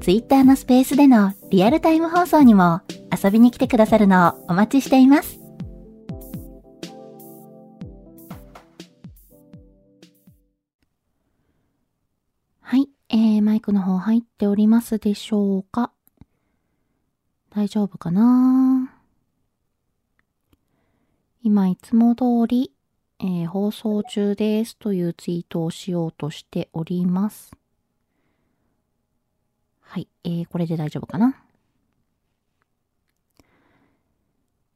ツイッターのスペースでのリアルタイム放送にも遊びに来てくださるのをお待ちしています。はい、えー、マイクの方入っておりますでしょうか？大丈夫かな？今いつも通り、えー放送中ですというツイートをしようとしております。はい、えー、これで大丈夫かな？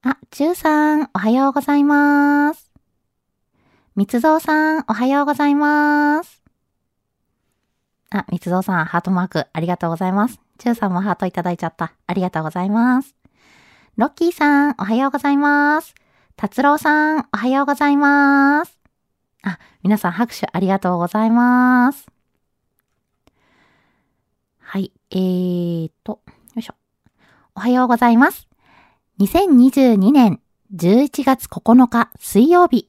あ、ちゅうさん、おはようございます。みつぞうさん、おはようございます。あ、みつぞうさん、ハートマーク、ありがとうございます。ちゅうさんもハートいただいちゃった。ありがとうございます。ロッキーさん、おはようございます。達郎さん、おはようございます。あ、皆さん拍手ありがとうございます。えーと、よいしょ。おはようございます。2022年11月9日水曜日。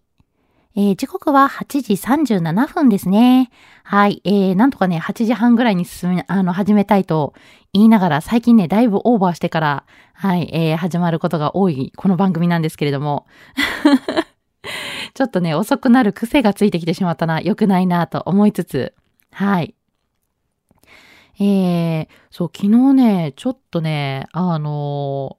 えー時刻は8時37分ですね。はい。えー、なんとかね、8時半ぐらいに進め、あの、始めたいと言いながら、最近ね、だいぶオーバーしてから、はい、えー、始まることが多い、この番組なんですけれども。ちょっとね、遅くなる癖がついてきてしまったな、良くないなと思いつつ、はい。えー、そう、昨日ね、ちょっとね、あの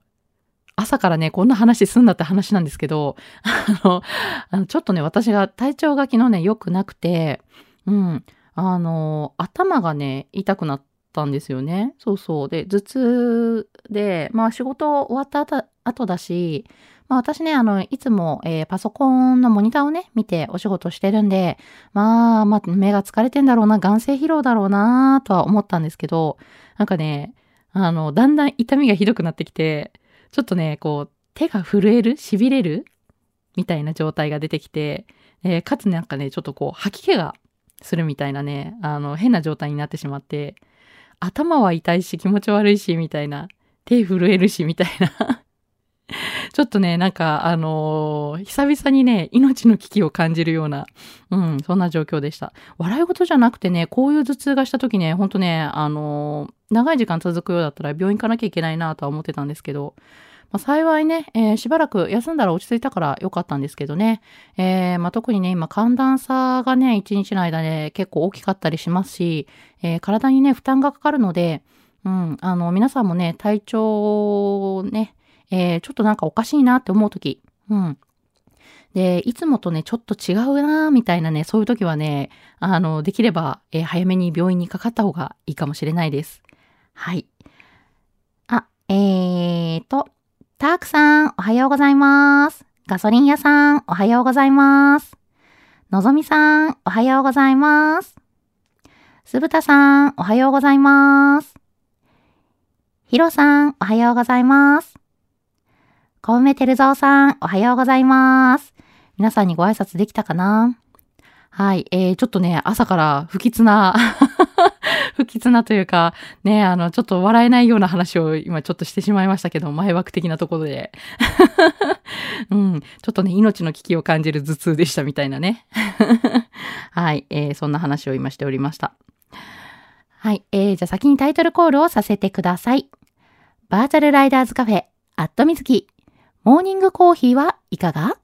朝からね、こんな話すんだって話なんですけど、あの、あのちょっとね、私が体調が昨日ね、良くなくて、うん、あの、頭がね、痛くなったんですよね。そうそう。で、頭痛で、まあ仕事終わった後後だし、まあ私ね、あの、いつも、えーパソコンのモニターをね、見てお仕事してるんで、まあ、まあ、目が疲れてんだろうな、眼性疲労だろうな、とは思ったんですけど、なんかね、あの、だんだん痛みがひどくなってきて、ちょっとね、こう、手が震える痺れるみたいな状態が出てきて、えーかつなんかね、ちょっとこう、吐き気がするみたいなね、あの、変な状態になってしまって、頭は痛いし気持ち悪いし、みたいな、手震えるし、みたいな。ちょっとね、なんか、あのー久々にね、命の危機を感じるような、うん、そんな状況でした。笑い事じゃなくてね、こういう頭痛がした時ね、ほんとね、あのー長い時間続くようだったら病院行かなきゃいけないなとは思ってたんですけど、まあ、幸いね、えーしばらく休んだら落ち着いたから良かったんですけどね、えーまあ、特にね、今寒暖差がね、一日の間で結構大きかったりしますし、えー体にね、負担がかかるので、うん、あの、皆さんもね、体調をね、えーちょっとなんかおかしいなって思うとき、うん。で、いつもとね、ちょっと違うなみたいなね、そういう時はね、あの、できれば、えー早めに病院にかかった方がいいかもしれないです。はい。あ、えーと、タークさん、おはようございます。ガソリン屋さん、おはようございます。のぞみさん、おはようございます。すぶたさん、おはようございます。ひろさん、おはようございます。小梅てるぞうさん、おはようございます。皆さんにご挨拶できたかな？はい、えー、ちょっとね、朝から不吉な、不吉なというか、ね、あの、ちょっと笑えないような話を今ちょっとしてしまいましたけど、前枠的なところで。うん、ちょっとね、命の危機を感じる頭痛でしたみたいなね。はい、えー、そんな話を今しておりました。はい、えー、じゃあ先にタイトルコールをさせてください。バーチャルライダーズカフェ、アットみずき、モーニングコーヒーはいかが？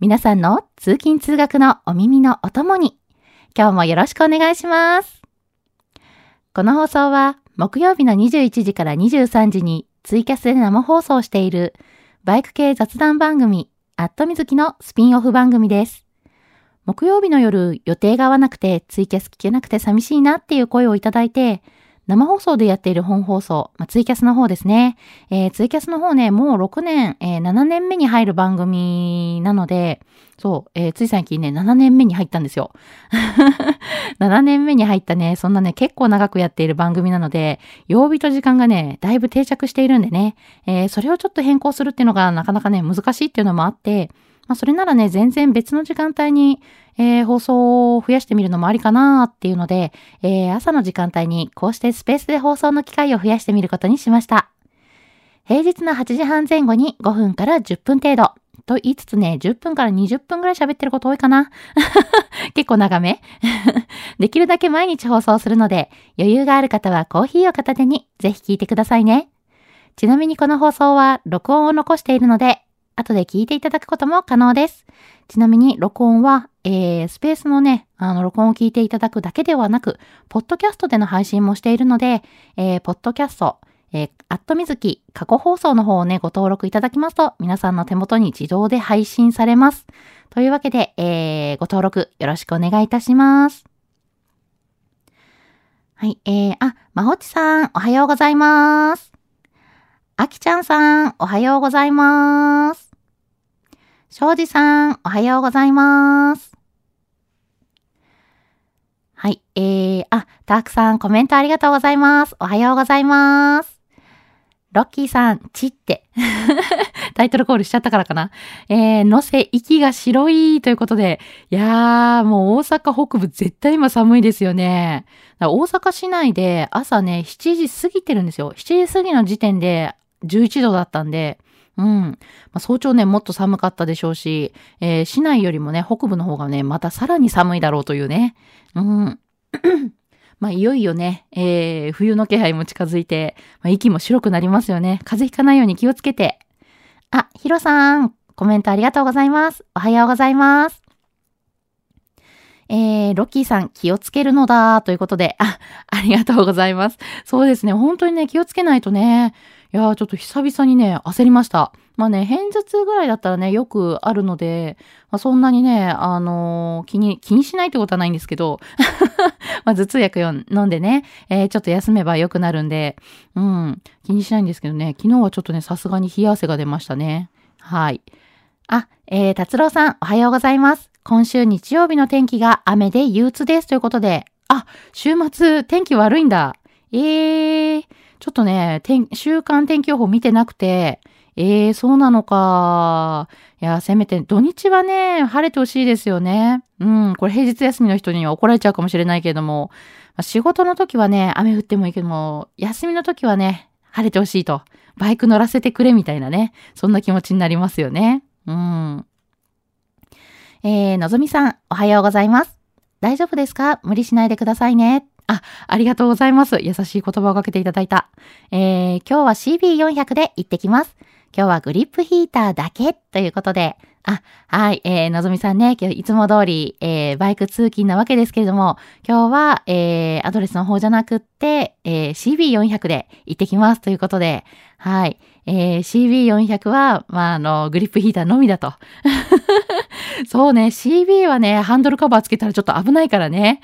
皆さんの通勤通学のお耳のお供に、今日もよろしくお願いします。この放送は木曜日の21時から23時にツイキャスで生放送しているバイク系雑談番組、アットみずきのスピンオフ番組です。木曜日の夜予定が合わなくてツイキャス聞けなくて寂しいなっていう声をいただいて、生放送でやっている本放送、まあ、ツイキャスの方ですね。えー、ツイキャスの方ね、もう6年、えー、7年目に入る番組なので、そう、えー、つい最近ね、7年目に入ったんですよ。7年目に入ったね、そんなね、結構長くやっている番組なので、曜日と時間がね、だいぶ定着しているんでね、えー、それをちょっと変更するっていうのがなかなかね、難しいっていうのもあって、まあ、それならね、全然別の時間帯に、えー、放送を増やしてみるのもありかなっていうので、えー、朝の時間帯にこうしてスペースで放送の機会を増やしてみることにしました。平日の8時半前後に5分から10分程度。と言いつつね、10分から20分ぐらい喋ってること多いかな。結構長め できるだけ毎日放送するので、余裕がある方はコーヒーを片手にぜひ聞いてくださいね。ちなみにこの放送は録音を残しているので、後で聞いていただくことも可能です。ちなみに、録音は、えー、スペースのね、あの、録音を聞いていただくだけではなく、ポッドキャストでの配信もしているので、えー、ポッドキャスト、えー、アットみずき過去放送の方をね、ご登録いただきますと、皆さんの手元に自動で配信されます。というわけで、えー、ご登録よろしくお願いいたします。はい、えー、あ、まほちさん、おはようございます。あきちゃんさん、おはようございます。庄司さん、おはようございます。はい。えー、あ、たくさんコメントありがとうございます。おはようございます。ロッキーさん、ちって。タイトルコールしちゃったからかな。えー、のせ、息が白いということで、いやー、もう大阪北部絶対今寒いですよね。大阪市内で朝ね、7時過ぎてるんですよ。7時過ぎの時点で11度だったんで、うん。まあ、早朝ね、もっと寒かったでしょうし、えー、市内よりもね、北部の方がね、またさらに寒いだろうというね。うん。まあ、いよいよね、えー、冬の気配も近づいて、まあ、息も白くなりますよね。風邪ひかないように気をつけて。あ、ヒロさん、コメントありがとうございます。おはようございます。えー、ロッキーさん気をつけるのだ、ということで、あ、ありがとうございます。そうですね、本当にね、気をつけないとね、いやー、ちょっと久々にね、焦りました。まあね、偏頭痛ぐらいだったらね、よくあるので、まあ、そんなにね、あのー、気に、気にしないってことはないんですけど、まあ頭痛薬を飲んでね、えー、ちょっと休めば良くなるんで、うん、気にしないんですけどね、昨日はちょっとね、さすがに冷や汗が出ましたね。はい。あ、えー、達郎さん、おはようございます。今週日曜日の天気が雨で憂鬱ですということで、あ、週末天気悪いんだ。えー、ちょっとね、週間天気予報見てなくて、えー、そうなのか。いや、せめて土日はね、晴れてほしいですよね。うん、これ平日休みの人には怒られちゃうかもしれないけれども、仕事の時はね、雨降ってもいいけども、休みの時はね、晴れてほしいと。バイク乗らせてくれみたいなね、そんな気持ちになりますよね。うん。えー、のぞみさん、おはようございます。大丈夫ですか？無理しないでくださいね。あ、ありがとうございます。優しい言葉をかけていただいた。えー、今日は CB400 で行ってきます。今日はグリップヒーターだけということで、あ、はい、えー、のぞみさんね、今日いつも通り、えー、バイク通勤なわけですけれども、今日は、えー、アドレスの方じゃなくって、えー、CB400 で行ってきますということで、はい、えー、CB400 は、まあ、あの、グリップヒーターのみだと。そうね、CB はね、ハンドルカバーつけたらちょっと危ないからね。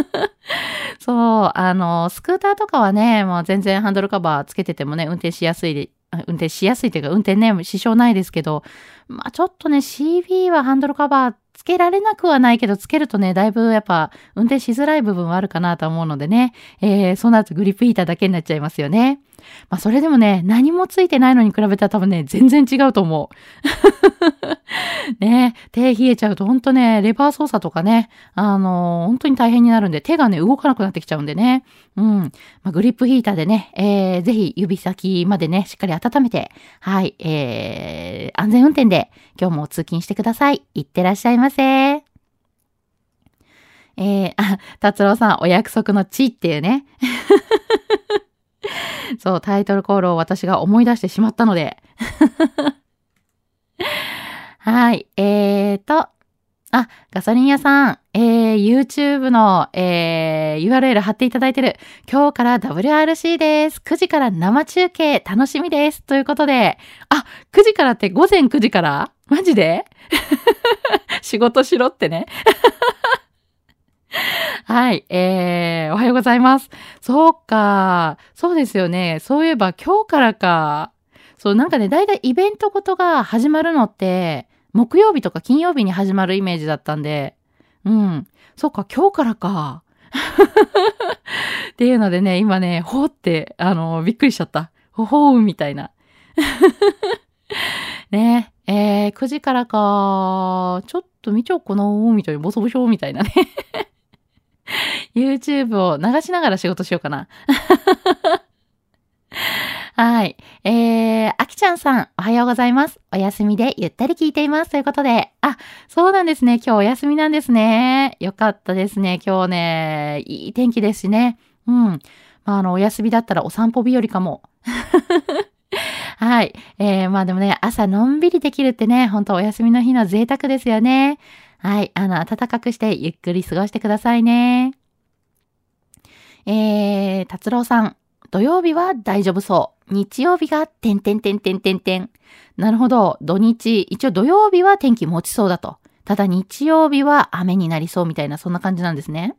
そう、あの、スクーターとかはね、もう全然ハンドルカバーつけててもね、運転しやすい運転しやすいというか、運転ね、支障ないですけど、まあちょっとね、CB はハンドルカバーつけられなくはないけど、つけるとね、だいぶやっぱ運転しづらい部分はあるかなと思うのでね、えー、そうなるとグリップヒーターだけになっちゃいますよね。まあそれでもね、何もついてないのに比べたら多分ね、全然違うと思う。ね、手冷えちゃうと本当ね、レバー操作とかね、あのー、本当に大変になるんで、手がね、動かなくなってきちゃうんでね。うん。まあ、グリップヒーターでね、えー、ぜひ指先までね、しっかり温めて、はい、えー、安全運転で今日も通勤してください。いってらっしゃいませ。えー、あ、達郎さん、お約束の地っていうね。そう、タイトルコールを私が思い出してしまったので。はい、えーと、あ、ガソリン屋さん、えー、YouTube の、えー、URL 貼っていただいてる。今日から WRC です。9時から生中継楽しみです。ということで、あ、9時からって午前9時から？マジで？仕事しろってね。はい、えー、おはようございます。そうか。そうですよね。そういえば今日からか。そう、なんかね、だいたいイベントごとが始まるのって、木曜日とか金曜日に始まるイメージだったんで、うん。そっか、今日からか。っていうのでね、今ね、ほーって、あの、びっくりしちゃった。ほほーみたいな。ねえー、9時からか、ちょっと見ちゃおうかなみたいな、ボソボソみたいなね。YouTube を流しながら仕事しようかな。はい。えー、あきちゃんさん、おはようございます。お休みでゆったり聞いています。ということで、あ、そうなんですね。今日お休みなんですね。よかったですね。今日ね、いい天気ですしね。うん。まあ、あの、お休みだったらお散歩日和かも。はい。えー、まあでもね、朝のんびりできるってね、ほんとお休みの日の贅沢ですよね。はい。あの、暖かくしてゆっくり過ごしてくださいね。えー、達郎さん、土曜日は大丈夫そう。日曜日が、てんてんてんてんてんてん。なるほど。土日、一応土曜日は天気持ちそうだと。ただ日曜日は雨になりそうみたいな、そんな感じなんですね。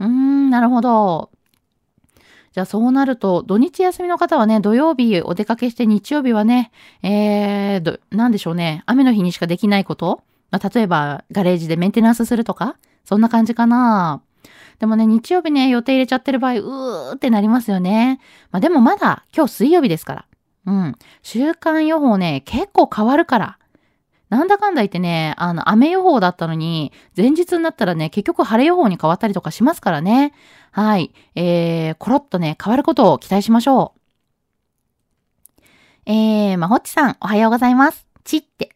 うーん、なるほど。じゃあそうなると、土日休みの方はね、土曜日お出かけして日曜日はね、えー、どなんでしょうね、雨の日にしかできないことまあ、例えば、ガレージでメンテナンスするとかそんな感じかな。でもね、日曜日ね、予定入れちゃってる場合、うーってなりますよね。まあでもまだ今日水曜日ですから。うん。週間予報ね、結構変わるから。なんだかんだ言ってね、あの、雨予報だったのに、前日になったらね、結局晴れ予報に変わったりとかしますからね。はい。えー、コロッとね、変わることを期待しましょう。えー、まほっちさん、おはようございます。ちって。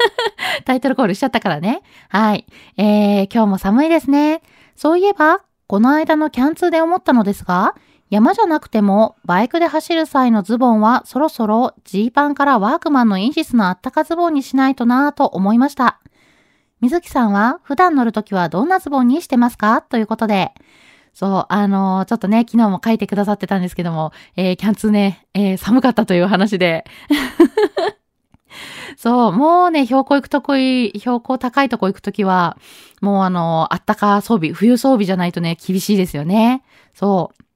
タイトルコールしちゃったからね。はい。えー、今日も寒いですね。そういえば、この間のキャンツーで思ったのですが、山じゃなくても、バイクで走る際のズボンはそろそろジーパンからワークマンのインシスのあったかズボンにしないとなぁと思いました。水木さんは普段乗るときはどんなズボンにしてますか？ということで。そう、あのー、ちょっとね、昨日も書いてくださってたんですけども、えー、キャンツーね、えー、寒かったという話で。そう、もうね、標高行くとこい、標高高いとこ行くときは、もうあの、あったか装備、冬装備じゃないとね、厳しいですよね。そう。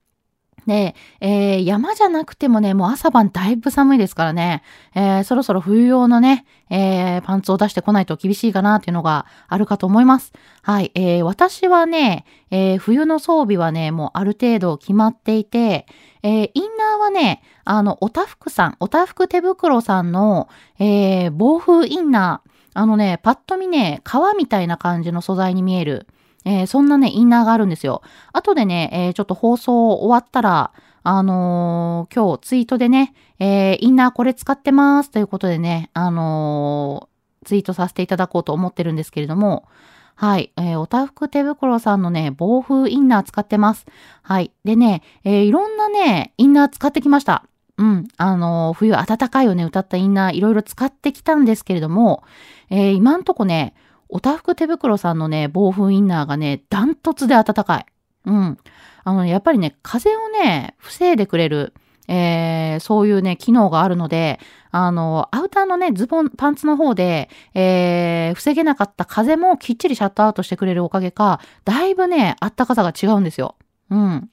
で、えー、山じゃなくてもね、もう朝晩だいぶ寒いですからね、えー、そろそろ冬用のね、えー、パンツを出してこないと厳しいかなっていうのがあるかと思います。はい、えー、私はね、えー、冬の装備はね、もうある程度決まっていて、えー、インナーはね、あの、おたふくさん、おたふく手袋さんの、えー、防風インナー、あのね、パッと見ね、革みたいな感じの素材に見える、えー、そんなね、インナーがあるんですよ。後でね、えー、ちょっと放送終わったら、あのー、今日ツイートでね、え、インナーこれ使ってますということでね、あの、ツイートさせていただこうと思ってるんですけれども、はい。えー、おたふく手袋さんのね、防風インナー使ってます。はい。でね、えー、いろんなね、インナー使ってきました。うん。あのー、冬暖かいをね、謳ったインナーいろいろ使ってきたんですけれども、えー、今んとこね、おたふく手袋さんのね、防風インナーがね、ダントツで暖かい。うん。あの、やっぱりね、風をね、防いでくれる、えー、そういうね、機能があるので、あの、アウターのね、ズボン、パンツの方で、えー、防げなかった風もきっちりシャットアウトしてくれるおかげか、だいぶね、あったかさが違うんですよ。うん。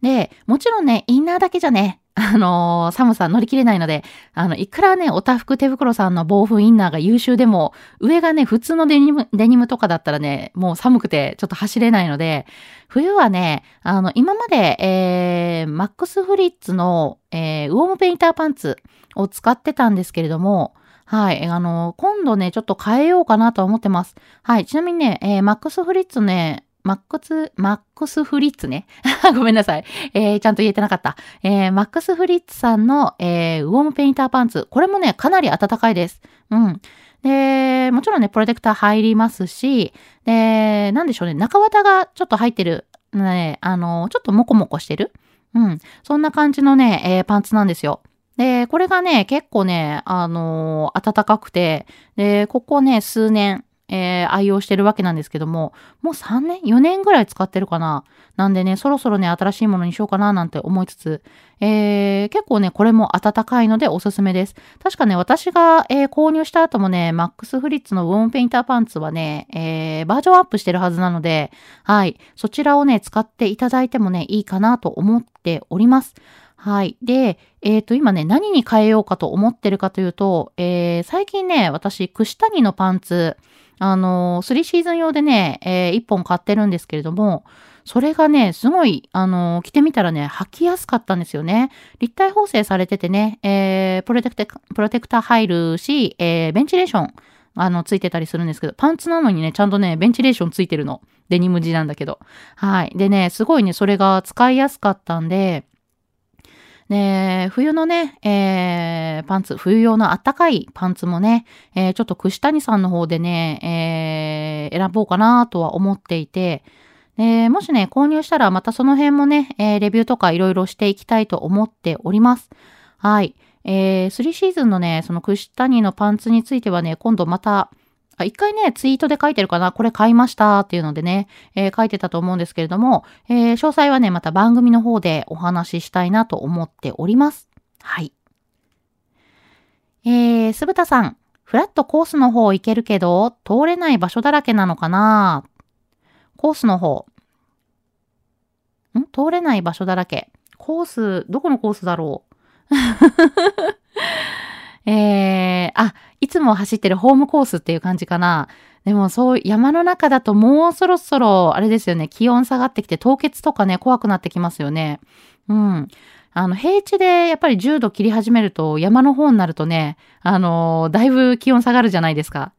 で、もちろんね、インナーだけじゃね、あのー、寒さ乗り切れないので、あの、いくらね、おたふく手袋さんの防風インナーが優秀でも、上がね、普通のデニム、デニムとかだったらね、もう寒くてちょっと走れないので、冬はね、あの、今まで、えー、マックスフリッツの、えー、ウォームペインターパンツを使ってたんですけれども、はい。あの、今度ね、ちょっと変えようかなと思ってます。はい。ちなみにね、えー、マックスフリッツね、マックス、マックスフリッツね。ごめんなさい。えー、ちゃんと言えてなかった。えー、マックスフリッツさんの、えー、ウォームペインターパンツ。これもね、かなり暖かいです。うん。で、もちろんね、プロテクター入りますし、で、なんでしょうね、中綿がちょっと入ってる、ね、あの、ちょっとモコモコしてる。うん。そんな感じのね、えー、パンツなんですよ。で、これがね、結構ね、あのー、暖かくて、で、ここね、数年、えー、愛用してるわけなんですけども、もう3年 ?4 年ぐらい使ってるかななんでね、そろそろね、新しいものにしようかななんて思いつつ、えー、結構ね、これも暖かいのでおすすめです。確かね、私が、えー、購入した後もね、マックスフリッツのウォームペインターパンツはね、えー、バージョンアップしてるはずなので、はい、そちらをね、使っていただいてもね、いいかなと思っております。はい。で、えっ、ー、と、今ね、何に変えようかと思ってるかというと、えー、最近ね、私、串谷のパンツ、あの、3シーズン用でね、えー、1本買ってるんですけれども、それがね、すごい、あの、着てみたらね、履きやすかったんですよね。立体縫製されててね、えー、プロテクテ、プロテクター入るし、えー、ベンチレーション、あの、ついてたりするんですけど、パンツなのにね、ちゃんとね、ベンチレーションついてるの。デニム地なんだけど。はい。でね、すごいね、それが使いやすかったんで、で、冬のね、えー、パンツ、冬用のあったかいパンツもね、えー、ちょっと串谷さんの方でね、えー、選ぼうかなとは思っていて、で、もしね、購入したらまたその辺もね、えー、レビューとかいろいろしていきたいと思っております。はい。えー、3シーズンのね、その串谷のパンツについてはね、今度また、あ、一回ね、ツイートで書いてるかな？これ買いましたっていうのでね、えー、書いてたと思うんですけれども、えー、詳細はね、また番組の方でお話ししたいなと思っております。はい。えー、すぶたさん、フラットコースの方行けるけど、通れない場所だらけなのかな？コースの方。ん？通れない場所だらけ。コース、どこのコースだろう？えー、あ、いつも走ってるホームコースっていう感じかな。でもそう、山の中だともうそろそろ、あれですよね、気温下がってきて凍結とかね、怖くなってきますよね。うん。あの、平地でやっぱり10度切り始めると、山の方になるとね、あのー、だいぶ気温下がるじゃないですか。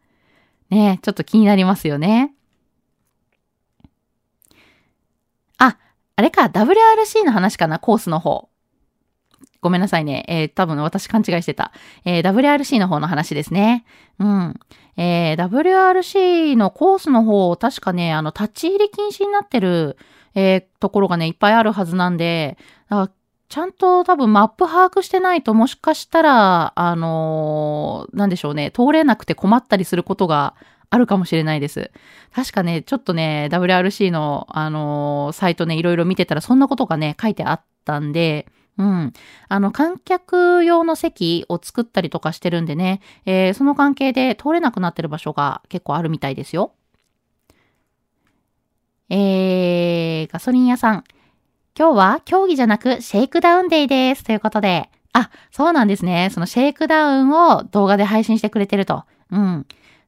ねちょっと気になりますよね。あ、あれか、WRC の話かな、コースの方。ごめんなさいね。えー、多分私勘違いしてた。えー、WRC の方の話ですね。うん。えー、WRC のコースの方、確かね、あの、立ち入り禁止になってる、えー、ところがね、いっぱいあるはずなんで、ちゃんと多分マップ把握してないともしかしたら、あのー、なんでしょうね、通れなくて困ったりすることがあるかもしれないです。確かね、ちょっとね、WRC の、あのー、サイトね、いろいろ見てたらそんなことがね、書いてあったんで、うん。あの、観客用の席を作ったりとかしてるんでね、えー、その関係で通れなくなってる場所が結構あるみたいですよ。えー、ガソリン屋さん。今日は競技じゃなくシェイクダウンデイです。ということで。あ、そうなんですね。そのシェイクダウンを動画で配信してくれてると。うん。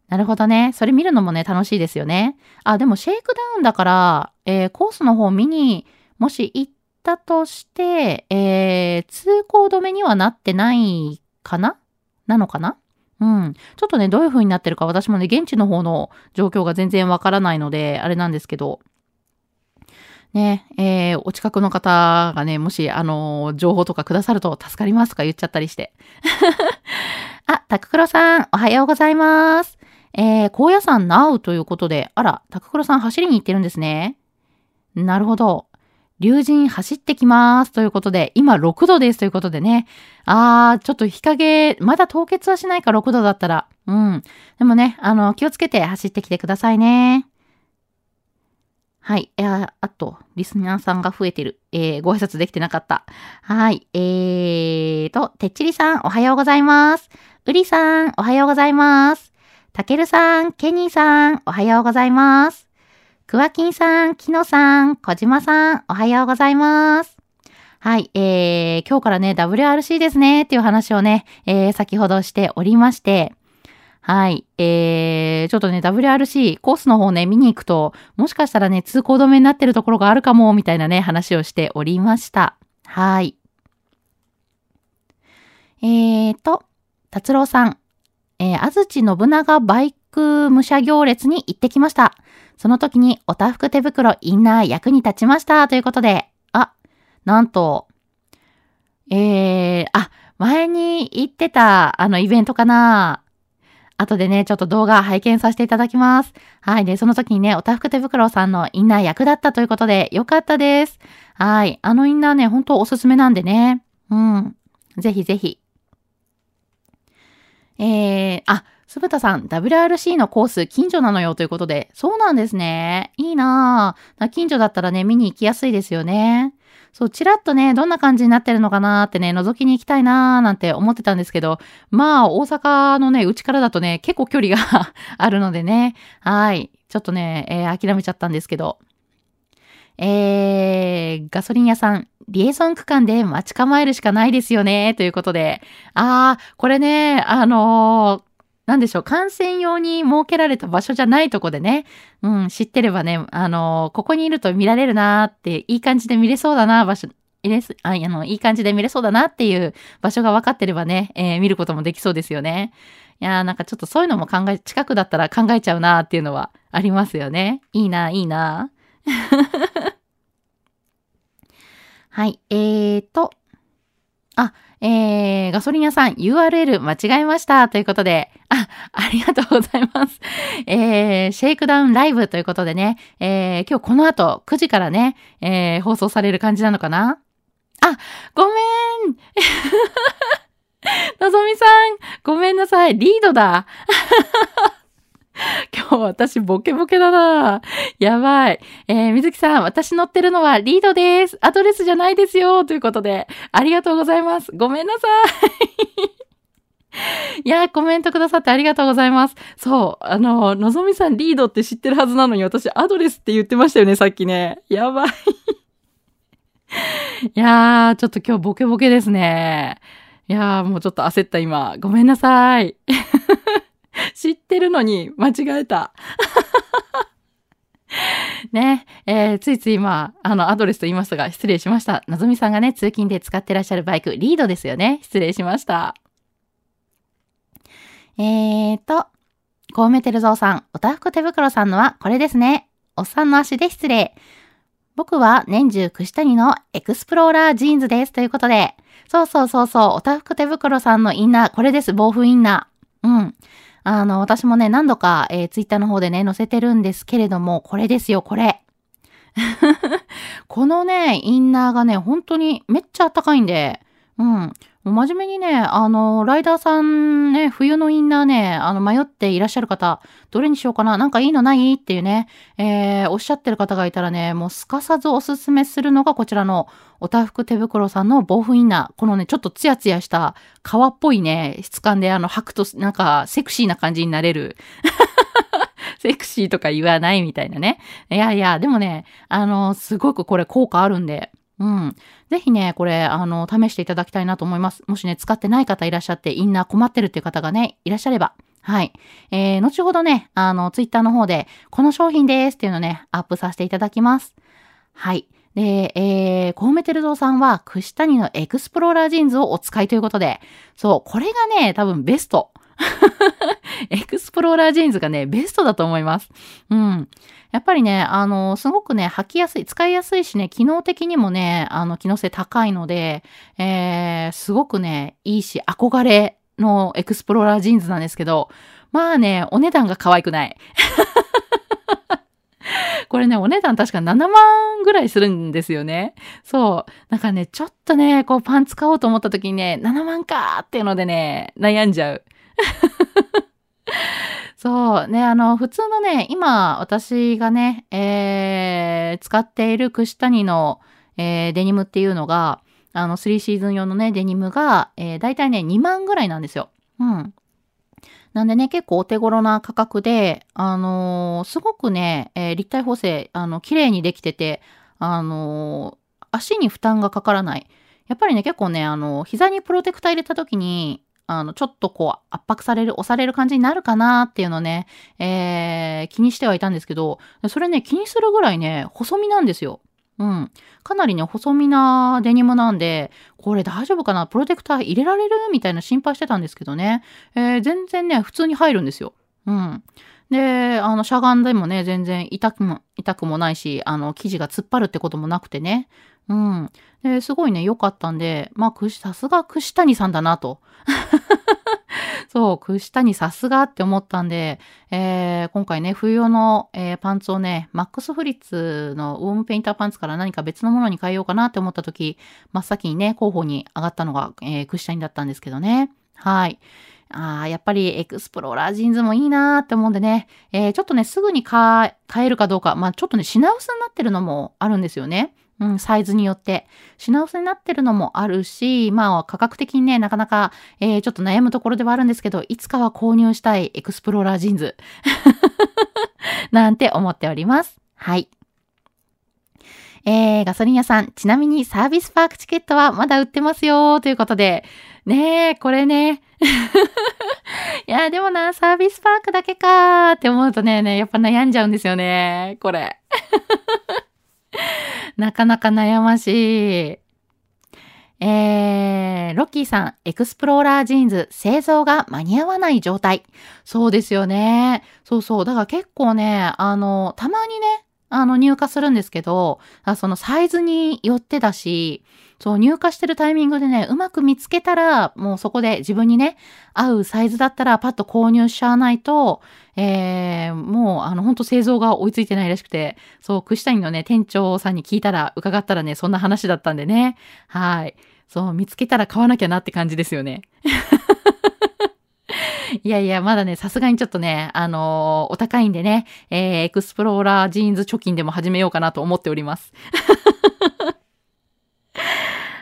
なるほどね。それ見るのもね、楽しいですよね。あ、でもシェイクダウンだから、えー、コースの方見に、もし行ったとして、えー、通行止めにはなってないかな？なのかな？うん。ちょっとね、どういう風になってるか私もね、現地の方の状況が全然わからないので、あれなんですけど。ね、えー、お近くの方がね、もし、あのー、情報とかくださると助かりますとか言っちゃったりして。あ、タククロさん、おはようございます。えー、高野山ナウということで、あら、タククロさん走りに行ってるんですね。なるほど。竜神走ってきますということで、今6度ですということでね。あー、ちょっと日陰、まだ凍結はしないか6度だったら。うん。でもね、あの、気をつけて走ってきてくださいね。はい。ああと、リスナーさんが増えてる。えー、ご挨拶できてなかった。はい。えーと、てっちりさん、おはようございます。うりさん、おはようございます。たけるさん、ケニーさん、おはようございます。くわきんさん、きのさん、こじまさん、おはようございます。はい、えー、今日からね、WRC ですね、っていう話をね、えー、先ほどしておりまして、はい。えー、ちょっとね、WRC コースの方ね、見に行くと、もしかしたらね、通行止めになってるところがあるかも、みたいなね、話をしておりました。はい。えーと、達郎さん、えー、安土信長バイク武者行列に行ってきました。その時におたふく手袋インナー役に立ちましたということで、あ、なんと、えー、あ、前に行ってたあのイベントかな後でね、ちょっと動画拝見させていただきます。はい。で、その時にね、おたふく手袋さんのインナー役だったということで、よかったです。はい。あのインナーね、本当おすすめなんでね。うん。ぜひぜひ。えー、あ、すぶたさん、WRC のコース近所なのよということで、そうなんですね。いいなぁ。近所だったらね、見に行きやすいですよね。そう、ちらっとね、どんな感じになってるのかなーってね、覗きに行きたいなーなんて思ってたんですけど、まあ、大阪のね、うちからだとね、結構距離が あるのでね、はい。ちょっとね、えー、諦めちゃったんですけど。えー、ガソリン屋さん、リエゾン区間で待ち構えるしかないですよね、ということで。あー、これね、あのーなんでしょう、観戦用に設けられた場所じゃないとこでね、うん、知ってればね、あの、ここにいると見られるなーって、いい感じで見れそうだな、場所、いれああの、いい感じで見れそうだなっていう場所が分かってればね、えー、見ることもできそうですよね。いやーなんかちょっとそういうのも考え、近くだったら考えちゃうなーっていうのはありますよね。いいな、いいな。はい、えーと、あ、えー、ガソリン屋さん URL 間違えましたということで、あ、ありがとうございます。えー、シェイクダウンライブということでね、えー、今日この後9時からね、えー、放送される感じなのかな？あ、ごめん のぞみさん、ごめんなさい。リードだ。今日私ボケボケだなやばい。えー、水木さん、私乗ってるのはリードです。アドレスじゃないですよ。ということで、ありがとうございます。ごめんなさい。いやコメントくださってありがとうございます。そう、あの、のぞみさんリードって知ってるはずなのに、私アドレスって言ってましたよね、さっきね。やばい。いやー、ちょっと今日ボケボケですね。いやー、もうちょっと焦った今。ごめんなさい。知ってるのに間違えた。ね、えー、ついつい今、あの、アドレスと言いましたが、失礼しました。なぞみさんがね、通勤で使ってらっしゃるバイク、リードですよね。失礼しました。えーと、コウメテルゾウさん、おたふく手袋さんのはこれですね。おっさんの足で失礼。僕は年中クシタニのエクスプローラージーンズです。ということで。そうそうそうそう、おたふく手袋さんのインナー、これです、防風インナー。うん。あの、私もね、何度か、えー、ツイッターの方でね、載せてるんですけれども、これですよ、これ。このね、インナーがね、本当にめっちゃあったかいんで、うん。真面目にね、あの、ライダーさんね、冬のインナーね、あの、迷っていらっしゃる方、どれにしようかななんかいいのない？っていうね、えー、おっしゃってる方がいたらね、もうすかさずおすすめするのがこちらの、おたふく手袋さんの防風インナー。このね、ちょっとツヤツヤした革っぽいね、質感であの、履くとなんかセクシーな感じになれる。セクシーとか言わないみたいなね。いやいや、でもね、あの、すごくこれ効果あるんで、うん。ぜひね、これ、あの、試していただきたいなと思います。もしね、使ってない方いらっしゃって、インナー困ってるっていう方がね、いらっしゃれば。はい。えー、後ほどね、あの、ツイッターの方で、この商品ですっていうのね、アップさせていただきます。はい。で、えー、コウメテルゾウさんは、クシタニのエクスプローラージーンズをお使いということで、そう、これがね、多分ベスト。エクスプローラージーンズがね、ベストだと思います。うん。やっぱりね、あの、すごくね、履きやすい、使いやすいしね、機能的にもね、あの、機能性高いので、えー、すごくね、いいし、憧れのエクスプローラージーンズなんですけど、まあね、お値段が可愛くない。これね、お値段確か7万ぐらいするんですよね。そう。なんかね、ちょっとね、こうパンツ買おうと思った時にね、7万かーっていうのでね、悩んじゃう。そうね、あの、普通のね、今、私がね、えー、使っている串谷の、えー、デニムっていうのが、あの、3シーズン用のね、デニムが、えー、だいたいね、2万ぐらいなんですよ。うん。なんでね、結構お手頃な価格で、あのー、すごくね、えー、立体補正、あの、綺麗にできてて、あのー、足に負担がかからない。やっぱりね、結構ね、あの、膝にプロテクター入れた時に、あの、ちょっとこう、圧迫される、押される感じになるかなっていうのね、えー、気にしてはいたんですけど、それね、気にするぐらいね、細身なんですよ。うん。かなりね、細身なデニムなんで、これ大丈夫かな？プロテクター入れられる？みたいな心配してたんですけどね。えー、全然ね、普通に入るんですよ。うん。で、あの、しゃがんでもね、全然痛くも、痛くもないし、あの、生地が突っ張るってこともなくてね。うん。で、すごいね、良かったんで、まあ、さすが串谷さんだなと。そう、串谷さすがって思ったんで、えー、今回ね、冬用の、えー、パンツをね、マックスフリッツのウォームペインターパンツから何か別のものに変えようかなって思った時、真っ先にね、候補に上がったのが、えー、串谷だったんですけどね。はい。ああ、やっぱりエクスプローラージーンズもいいなーって思うんでね、えー、ちょっとね、すぐに買えるかどうか、まあちょっとね、品薄になってるのもあるんですよね。うん、サイズによって。品薄になってるのもあるし、まあ価格的にね、なかなか、えー、ちょっと悩むところではあるんですけど、いつかは購入したいエクスプローラージーンズ。なんて思っております。はい。えー、ガソリン屋さん、ちなみにサービスパークチケットはまだ売ってますよということで、ねえ、これね。いや、でもな、サービスパークだけかーって思うとね、ね、やっぱ悩んじゃうんですよね。これ。なかなか悩ましい。えー、ロッキーさん、エクスプローラージーンズ製造が間に合わない状態。そうですよね。そうそう。だから結構ね、あの、たまにね、あの、入荷するんですけど、そのサイズによってだし、そう、入荷してるタイミングでね、うまく見つけたら、もうそこで自分にね、合うサイズだったらパッと購入しちゃわないと、えー、ほんと製造が追いついてないらしくて、そう、クシタニのね、店長さんに聞いたら、伺ったらね、そんな話だったんでね。はい。そう、見つけたら買わなきゃなって感じですよね。いやいや、まだね、さすがにちょっとね、あのー、お高いんでね、えー、エクスプローラージーンズ貯金でも始めようかなと思っております。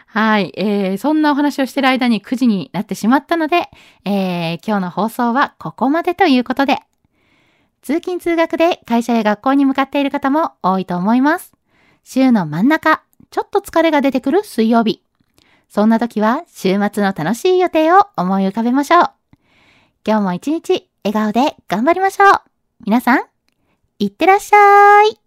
はい。えー、そんなお話をしてる間に9時になってしまったので、えー、今日の放送はここまでということで、通勤通学で会社や学校に向かっている方も多いと思います。週の真ん中、ちょっと疲れが出てくる水曜日。そんな時は週末の楽しい予定を思い浮かべましょう。今日も一日笑顔で頑張りましょう。皆さん、いってらっしゃい。